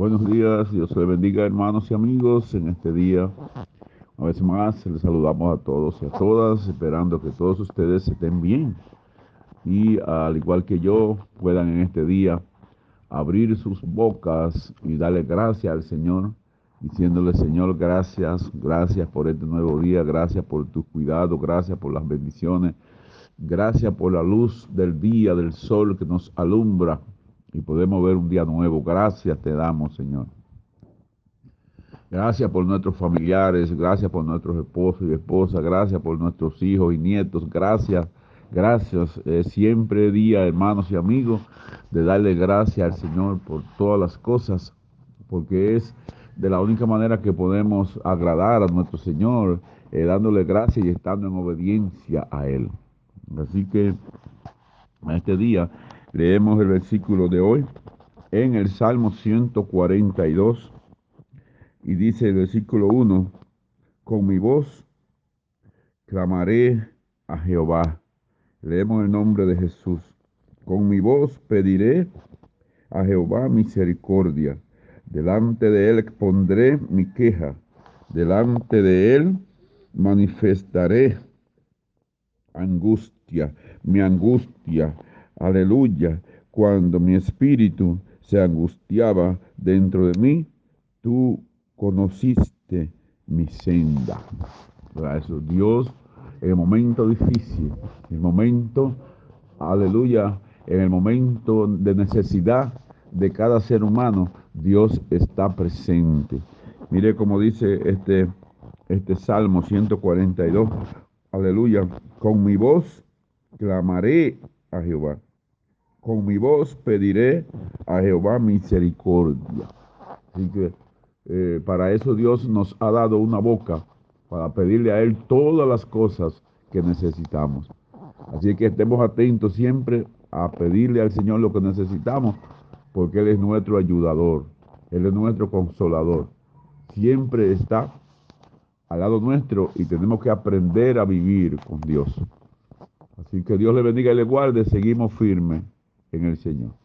Buenos días, Dios les bendiga hermanos y amigos en este día. Una vez más les saludamos a todos y a todas, esperando que todos ustedes estén bien y al igual que yo puedan en este día abrir sus bocas y darle gracias al Señor, diciéndole Señor, gracias, gracias por este nuevo día, gracias por tu cuidado, gracias por las bendiciones, gracias por la luz del día, del sol que nos alumbra y podemos ver un día nuevo. Gracias te damos, Señor. Gracias por nuestros familiares, gracias por nuestros esposos y esposas, gracias por nuestros hijos y nietos, gracias, gracias. siempre día, hermanos y amigos, de darle gracias al Señor por todas las cosas, porque es de la única manera que podemos agradar a nuestro Señor, eh, dándole gracias y estando en obediencia a Él. Así que este día Leemos el versículo de hoy en el Salmo 142 y dice el versículo 1, con mi voz clamaré a Jehová. Leemos el nombre de Jesús. Con mi voz pediré a Jehová misericordia. Delante de él pondré mi queja. Delante de él manifestaré angustia, mi angustia Aleluya. Cuando mi espíritu se angustiaba dentro de mí, tú conociste mi senda. Eso, Dios, en el momento difícil, en el momento, aleluya, en el momento de necesidad de cada ser humano, Dios está presente. Mire como dice este, este Salmo 142, aleluya, con mi voz clamaré a Jehová con mi voz pediré a Jehová misericordia. Así que eh, para eso Dios nos ha dado una boca para pedirle a Él todas las cosas que necesitamos. Así que estemos atentos siempre a pedirle al Señor lo que necesitamos, porque Él es nuestro ayudador, Él es nuestro consolador. Siempre está al lado nuestro y tenemos que aprender a vivir con Dios. Así que Dios le bendiga y le guarde, seguimos firmes en el Señor.